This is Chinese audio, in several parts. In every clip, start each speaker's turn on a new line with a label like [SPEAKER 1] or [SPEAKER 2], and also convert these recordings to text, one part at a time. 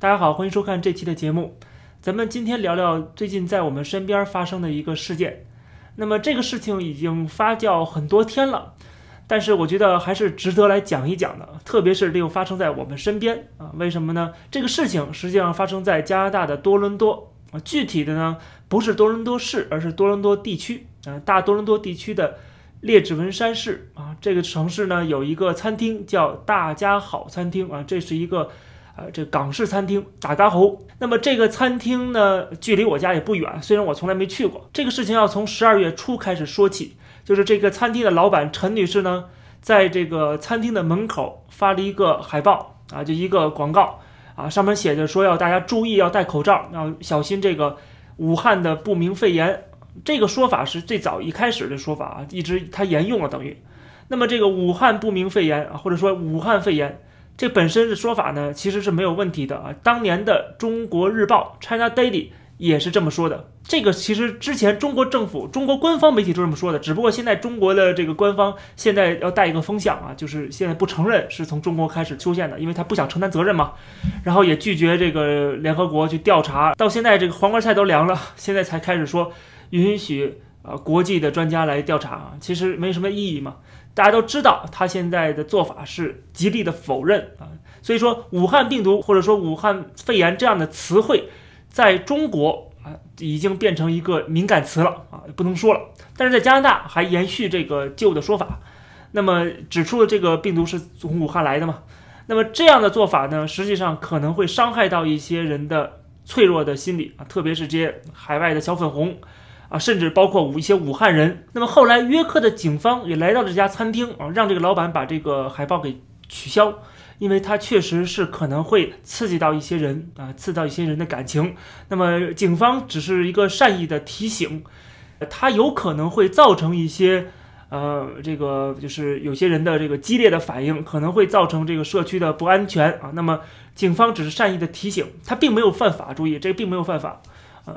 [SPEAKER 1] 大家好，欢迎收看这期的节目。咱们今天聊聊最近在我们身边发生的一个事件。那么这个事情已经发酵很多天了，但是我觉得还是值得来讲一讲的，特别是这又发生在我们身边啊？为什么呢？这个事情实际上发生在加拿大的多伦多啊，具体的呢不是多伦多市，而是多伦多地区啊，大多伦多地区的列治文山市啊。这个城市呢有一个餐厅叫大家好餐厅啊，这是一个。呃，这港式餐厅打嘎猴。那么这个餐厅呢，距离我家也不远，虽然我从来没去过。这个事情要从十二月初开始说起，就是这个餐厅的老板陈女士呢，在这个餐厅的门口发了一个海报啊，就一个广告啊，上面写着说要大家注意，要戴口罩，要小心这个武汉的不明肺炎。这个说法是最早一开始的说法啊，一直它沿用了等于。那么这个武汉不明肺炎啊，或者说武汉肺炎。这本身的说法呢，其实是没有问题的啊。当年的《中国日报》China Daily 也是这么说的。这个其实之前中国政府、中国官方媒体都这么说的，只不过现在中国的这个官方现在要带一个风向啊，就是现在不承认是从中国开始出现的，因为他不想承担责任嘛。然后也拒绝这个联合国去调查。到现在这个黄瓜菜都凉了，现在才开始说允许啊国际的专家来调查啊，其实没什么意义嘛。大家都知道，他现在的做法是极力的否认啊，所以说武汉病毒或者说武汉肺炎这样的词汇，在中国啊已经变成一个敏感词了啊，不能说了。但是在加拿大还延续这个旧的说法，那么指出了这个病毒是从武汉来的嘛？那么这样的做法呢，实际上可能会伤害到一些人的脆弱的心理啊，特别是这些海外的小粉红。啊，甚至包括武一些武汉人。那么后来约克的警方也来到了这家餐厅啊，让这个老板把这个海报给取消，因为他确实是可能会刺激到一些人啊，刺到一些人的感情。那么警方只是一个善意的提醒，他有可能会造成一些呃，这个就是有些人的这个激烈的反应，可能会造成这个社区的不安全啊。那么警方只是善意的提醒，他并没有犯法，注意这个并没有犯法。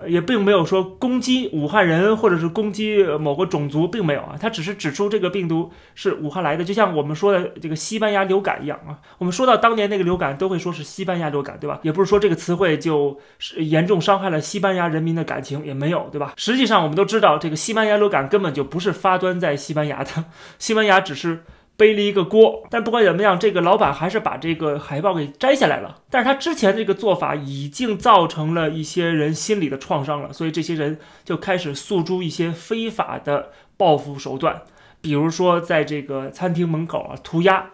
[SPEAKER 1] 也并没有说攻击武汉人，或者是攻击某个种族，并没有啊。他只是指出这个病毒是武汉来的，就像我们说的这个西班牙流感一样啊。我们说到当年那个流感，都会说是西班牙流感，对吧？也不是说这个词汇就是严重伤害了西班牙人民的感情，也没有，对吧？实际上我们都知道，这个西班牙流感根本就不是发端在西班牙的，西班牙只是。背了一个锅，但不管怎么样，这个老板还是把这个海报给摘下来了。但是他之前这个做法已经造成了一些人心理的创伤了，所以这些人就开始诉诸一些非法的报复手段，比如说在这个餐厅门口啊涂鸦，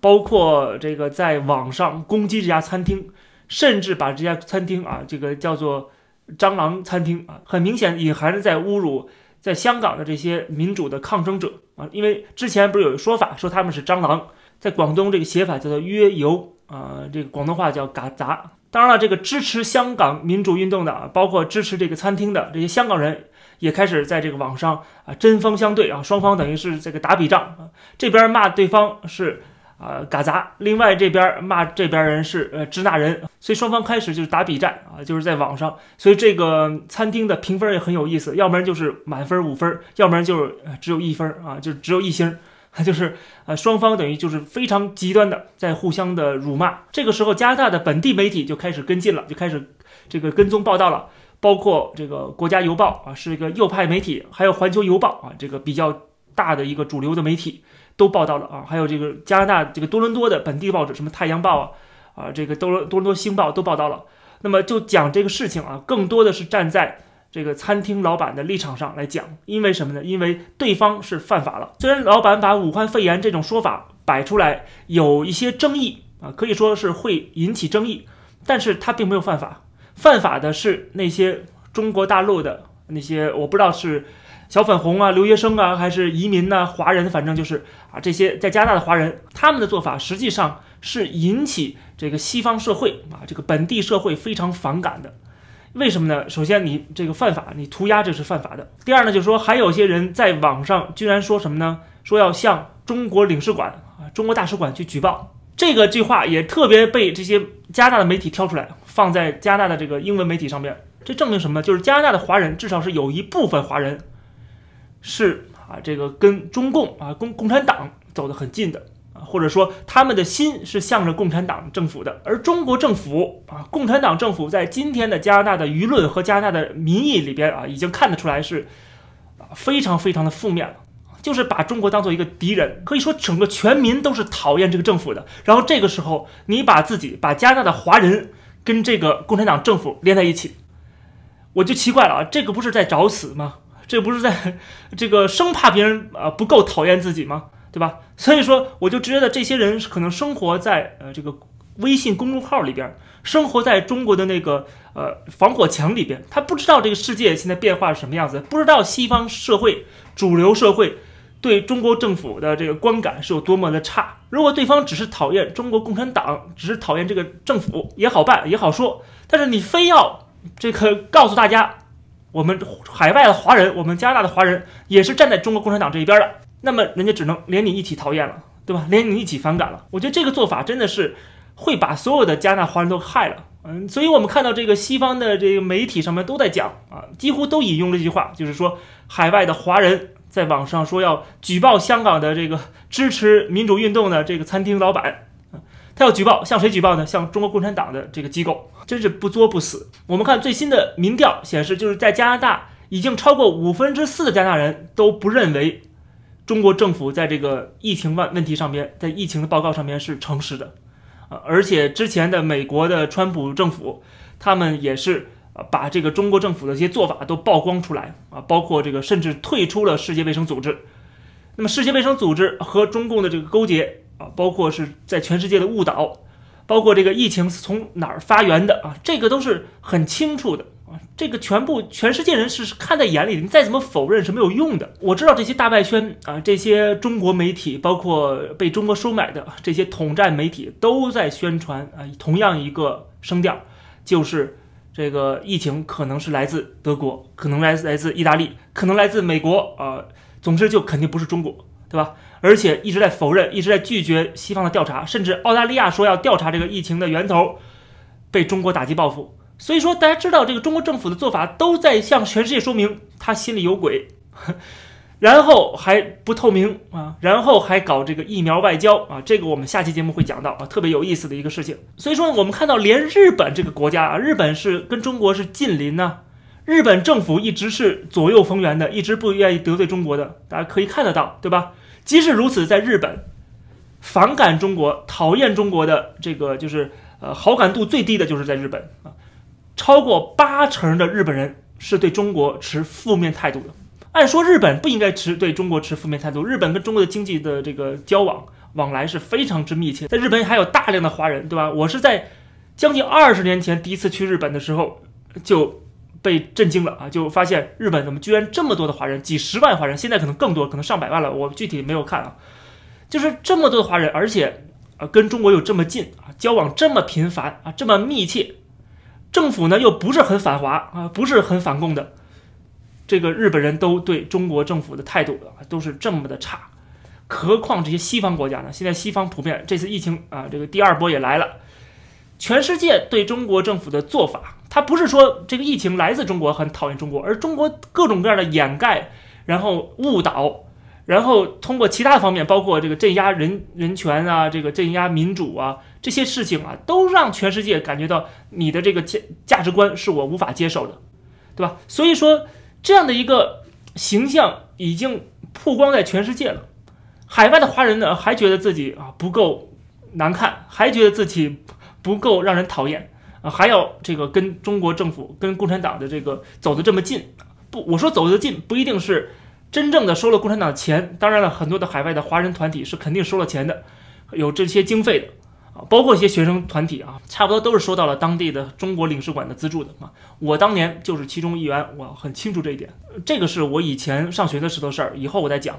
[SPEAKER 1] 包括这个在网上攻击这家餐厅，甚至把这家餐厅啊这个叫做“蟑螂餐厅”啊，很明显隐含着在侮辱。在香港的这些民主的抗争者啊，因为之前不是有一说法说他们是蟑螂，在广东这个写法叫做约游啊，这个广东话叫嘎杂。当然了，这个支持香港民主运动的，包括支持这个餐厅的这些香港人，也开始在这个网上啊针锋相对啊，双方等于是这个打笔仗啊，这边骂对方是。啊，嘎杂！另外这边骂这边人是呃支那人，所以双方开始就是打比战啊，就是在网上。所以这个餐厅的评分也很有意思，要不然就是满分五分，要不然就是只有一分啊，就只有一星，就是呃双方等于就是非常极端的在互相的辱骂。这个时候，加拿大的本地媒体就开始跟进了，就开始这个跟踪报道了，包括这个国家邮报啊，是一个右派媒体，还有环球邮报啊，这个比较大的一个主流的媒体。都报道了啊，还有这个加拿大这个多伦多的本地报纸，什么《太阳报》啊，啊，这个多伦多伦多星报都报道了。那么就讲这个事情啊，更多的是站在这个餐厅老板的立场上来讲，因为什么呢？因为对方是犯法了。虽然老板把武汉肺炎这种说法摆出来，有一些争议啊，可以说是会引起争议，但是他并没有犯法，犯法的是那些中国大陆的那些，我不知道是。小粉红啊，留学生啊，还是移民呐，华人，反正就是啊，这些在加拿大的华人，他们的做法实际上是引起这个西方社会啊，这个本地社会非常反感的。为什么呢？首先，你这个犯法，你涂鸦这是犯法的。第二呢，就是说还有些人在网上居然说什么呢？说要向中国领事馆啊，中国大使馆去举报。这个句话也特别被这些加拿大的媒体挑出来，放在加拿大的这个英文媒体上面。这证明什么？就是加拿大的华人至少是有一部分华人。是啊，这个跟中共啊共共产党走得很近的啊，或者说他们的心是向着共产党政府的。而中国政府啊，共产党政府在今天的加拿大的舆论和加拿大的民意里边啊，已经看得出来是啊非常非常的负面了，就是把中国当做一个敌人，可以说整个全民都是讨厌这个政府的。然后这个时候，你把自己把加拿大的华人跟这个共产党政府连在一起，我就奇怪了啊，这个不是在找死吗？这不是在 这个生怕别人啊不够讨厌自己吗？对吧？所以说，我就觉得这些人可能生活在呃这个微信公众号里边，生活在中国的那个呃防火墙里边，他不知道这个世界现在变化是什么样子，不知道西方社会主流社会对中国政府的这个观感是有多么的差。如果对方只是讨厌中国共产党，只是讨厌这个政府也好办也好说，但是你非要这个告诉大家。我们海外的华人，我们加拿大的华人也是站在中国共产党这一边的，那么人家只能连你一起讨厌了，对吧？连你一起反感了。我觉得这个做法真的是会把所有的加拿大华人都害了。嗯，所以我们看到这个西方的这个媒体上面都在讲啊，几乎都引用这句话，就是说海外的华人在网上说要举报香港的这个支持民主运动的这个餐厅老板。他要举报，向谁举报呢？向中国共产党的这个机构，真是不作不死。我们看最新的民调显示，就是在加拿大，已经超过五分之四的加拿大人都不认为中国政府在这个疫情问问题上边，在疫情的报告上面是诚实的啊。而且之前的美国的川普政府，他们也是把这个中国政府的一些做法都曝光出来啊，包括这个甚至退出了世界卫生组织。那么世界卫生组织和中共的这个勾结。啊，包括是在全世界的误导，包括这个疫情是从哪儿发源的啊，这个都是很清楚的啊，这个全部全世界人是看在眼里的，你再怎么否认是没有用的。我知道这些大外宣啊，这些中国媒体，包括被中国收买的这些统战媒体，都在宣传啊，同样一个声调，就是这个疫情可能是来自德国，可能来自来自意大利，可能来自美国啊，总之就肯定不是中国，对吧？而且一直在否认，一直在拒绝西方的调查，甚至澳大利亚说要调查这个疫情的源头，被中国打击报复。所以说，大家知道这个中国政府的做法都在向全世界说明他心里有鬼，然后还不透明啊，然后还搞这个疫苗外交啊，这个我们下期节目会讲到啊，特别有意思的一个事情。所以说，我们看到连日本这个国家啊，日本是跟中国是近邻呢，日本政府一直是左右逢源的，一直不愿意得罪中国的，大家可以看得到，对吧？即使如此，在日本，反感中国、讨厌中国的这个就是呃好感度最低的就是在日本啊，超过八成的日本人是对中国持负面态度的。按说日本不应该持对中国持负面态度，日本跟中国的经济的这个交往往来是非常之密切，在日本还有大量的华人，对吧？我是在将近二十年前第一次去日本的时候就。被震惊了啊！就发现日本怎么居然这么多的华人，几十万华人，现在可能更多，可能上百万了。我具体没有看啊，就是这么多的华人，而且啊跟中国又这么近啊，交往这么频繁啊，这么密切，政府呢又不是很反华啊，不是很反共的，这个日本人都对中国政府的态度都是这么的差，何况这些西方国家呢？现在西方普遍这次疫情啊，这个第二波也来了，全世界对中国政府的做法。他不是说这个疫情来自中国，很讨厌中国，而中国各种各样的掩盖，然后误导，然后通过其他方面，包括这个镇压人人权啊，这个镇压民主啊，这些事情啊，都让全世界感觉到你的这个价价值观是我无法接受的，对吧？所以说这样的一个形象已经曝光在全世界了，海外的华人呢还觉得自己啊不够难看，还觉得自己不够让人讨厌。啊，还要这个跟中国政府、跟共产党的这个走得这么近，不，我说走得近不一定是真正的收了共产党的钱，当然了，很多的海外的华人团体是肯定收了钱的，有这些经费的啊，包括一些学生团体啊，差不多都是收到了当地的中国领事馆的资助的啊。我当年就是其中一员，我很清楚这一点，这个是我以前上学的时候事儿，以后我再讲。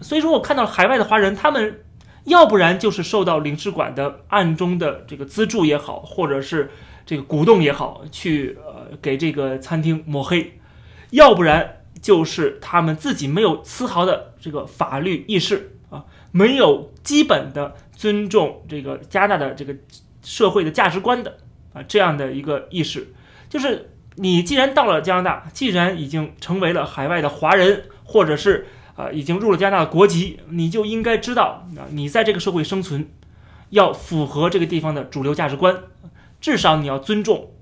[SPEAKER 1] 所以说我看到海外的华人，他们要不然就是受到领事馆的暗中的这个资助也好，或者是。这个鼓动也好，去呃给这个餐厅抹黑，要不然就是他们自己没有丝毫的这个法律意识啊，没有基本的尊重这个加拿大的这个社会的价值观的啊这样的一个意识。就是你既然到了加拿大，既然已经成为了海外的华人，或者是啊已经入了加拿大的国籍，你就应该知道啊，你在这个社会生存要符合这个地方的主流价值观，至少你要尊重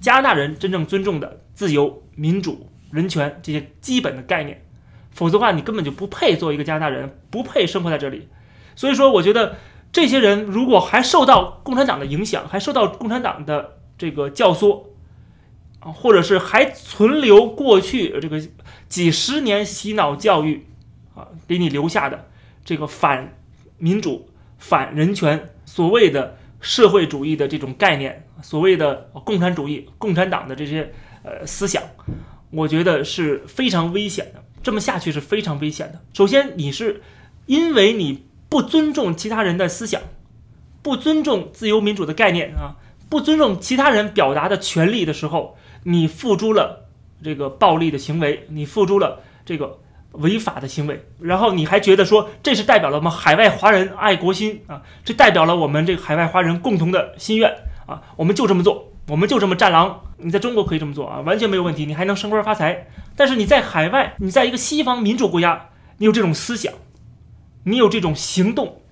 [SPEAKER 1] 加拿大人真正尊重的自由、民主、人权这些基本的概念，否则的话，你根本就不配做一个加拿大人，不配生活在这里。所以说，我觉得这些人如果还受到共产党的影响，还受到共产党的这个教唆。啊，或者是还存留过去这个几十年洗脑教育啊，给你留下的这个反民主、反人权、所谓的社会主义的这种概念，所谓的共产主义、共产党的这些呃思想，我觉得是非常危险的。这么下去是非常危险的。首先，你是因为你不尊重其他人的思想，不尊重自由民主的概念啊，不尊重其他人表达的权利的时候。你付诸了这个暴力的行为，你付诸了这个违法的行为，然后你还觉得说这是代表了我们海外华人爱国心啊，这代表了我们这个海外华人共同的心愿啊，我们就这么做，我们就这么战狼。你在中国可以这么做啊，完全没有问题，你还能升官发财。但是你在海外，你在一个西方民主国家，你有这种思想，你有这种行动，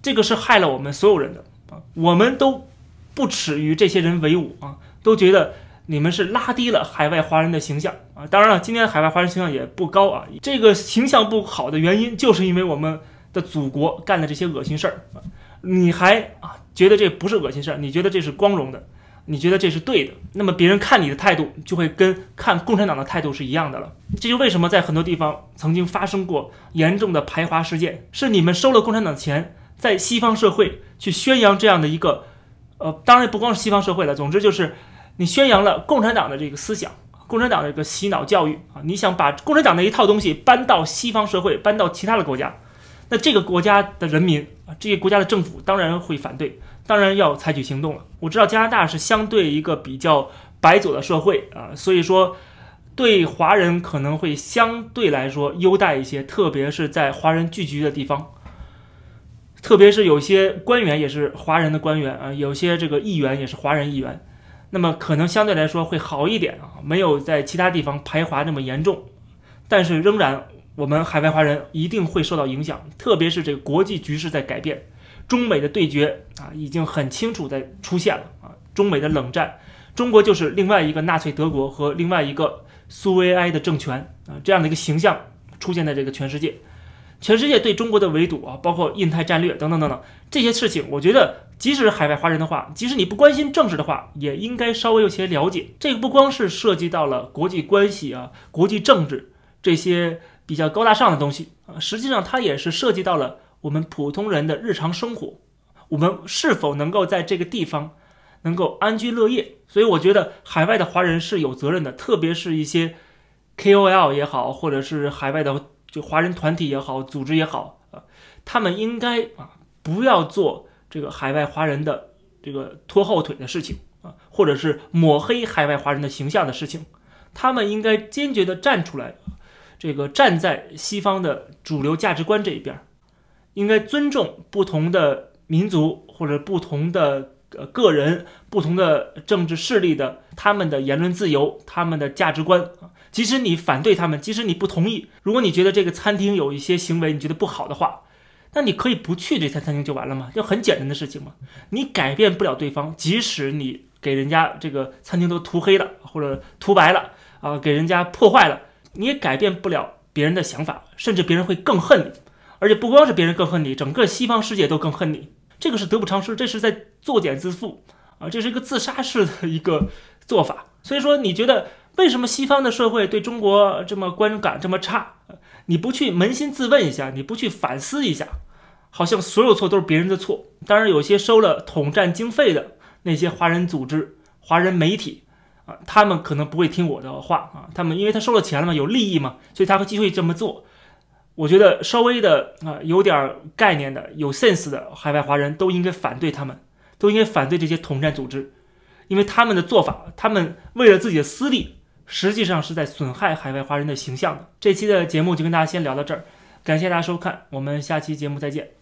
[SPEAKER 1] 这个是害了我们所有人的啊，我们都不耻于这些人为伍啊，都觉得。你们是拉低了海外华人的形象啊！当然了，今天的海外华人形象也不高啊。这个形象不好的原因，就是因为我们的祖国干的这些恶心事儿啊！你还啊觉得这不是恶心事儿？你觉得这是光荣的？你觉得这是对的？那么别人看你的态度就会跟看共产党的态度是一样的了。这就为什么在很多地方曾经发生过严重的排华事件，是你们收了共产党的钱，在西方社会去宣扬这样的一个，呃，当然不光是西方社会了，总之就是。你宣扬了共产党的这个思想，共产党的这个洗脑教育啊！你想把共产党的一套东西搬到西方社会，搬到其他的国家，那这个国家的人民啊，这些国家的政府当然会反对，当然要采取行动了。我知道加拿大是相对一个比较白左的社会啊，所以说对华人可能会相对来说优待一些，特别是在华人聚集的地方，特别是有些官员也是华人的官员啊，有些这个议员也是华人议员。那么可能相对来说会好一点啊，没有在其他地方排华那么严重，但是仍然我们海外华人一定会受到影响，特别是这个国际局势在改变，中美的对决啊已经很清楚在出现了啊，中美的冷战，中国就是另外一个纳粹德国和另外一个苏维埃的政权啊这样的一个形象出现在这个全世界。全世界对中国的围堵啊，包括印太战略等等等等这些事情，我觉得即使海外华人的话，即使你不关心政治的话，也应该稍微有些了解。这个不光是涉及到了国际关系啊、国际政治这些比较高大上的东西啊，实际上它也是涉及到了我们普通人的日常生活，我们是否能够在这个地方能够安居乐业。所以我觉得海外的华人是有责任的，特别是一些 KOL 也好，或者是海外的。就华人团体也好，组织也好啊，他们应该啊不要做这个海外华人的这个拖后腿的事情啊，或者是抹黑海外华人的形象的事情。他们应该坚决的站出来，这个站在西方的主流价值观这一边，应该尊重不同的民族或者不同的呃个人、不同的政治势力的他们的言论自由、他们的价值观啊。即使你反对他们，即使你不同意，如果你觉得这个餐厅有一些行为你觉得不好的话，那你可以不去这餐餐厅就完了吗？就很简单的事情嘛。你改变不了对方，即使你给人家这个餐厅都涂黑了或者涂白了啊，给人家破坏了，你也改变不了别人的想法，甚至别人会更恨你。而且不光是别人更恨你，整个西方世界都更恨你。这个是得不偿失，这是在作茧自缚啊，这是一个自杀式的一个做法。所以说，你觉得？为什么西方的社会对中国这么观感这么差？你不去扪心自问一下，你不去反思一下，好像所有错都是别人的错。当然，有些收了统战经费的那些华人组织、华人媒体啊，他们可能不会听我的话啊。他们因为他收了钱了嘛，有利益嘛，所以他会继续这么做。我觉得稍微的啊，有点概念的、有 sense 的海外华人都应该反对他们，都应该反对这些统战组织，因为他们的做法，他们为了自己的私利。实际上是在损害海外华人的形象的。这期的节目就跟大家先聊到这儿，感谢大家收看，我们下期节目再见。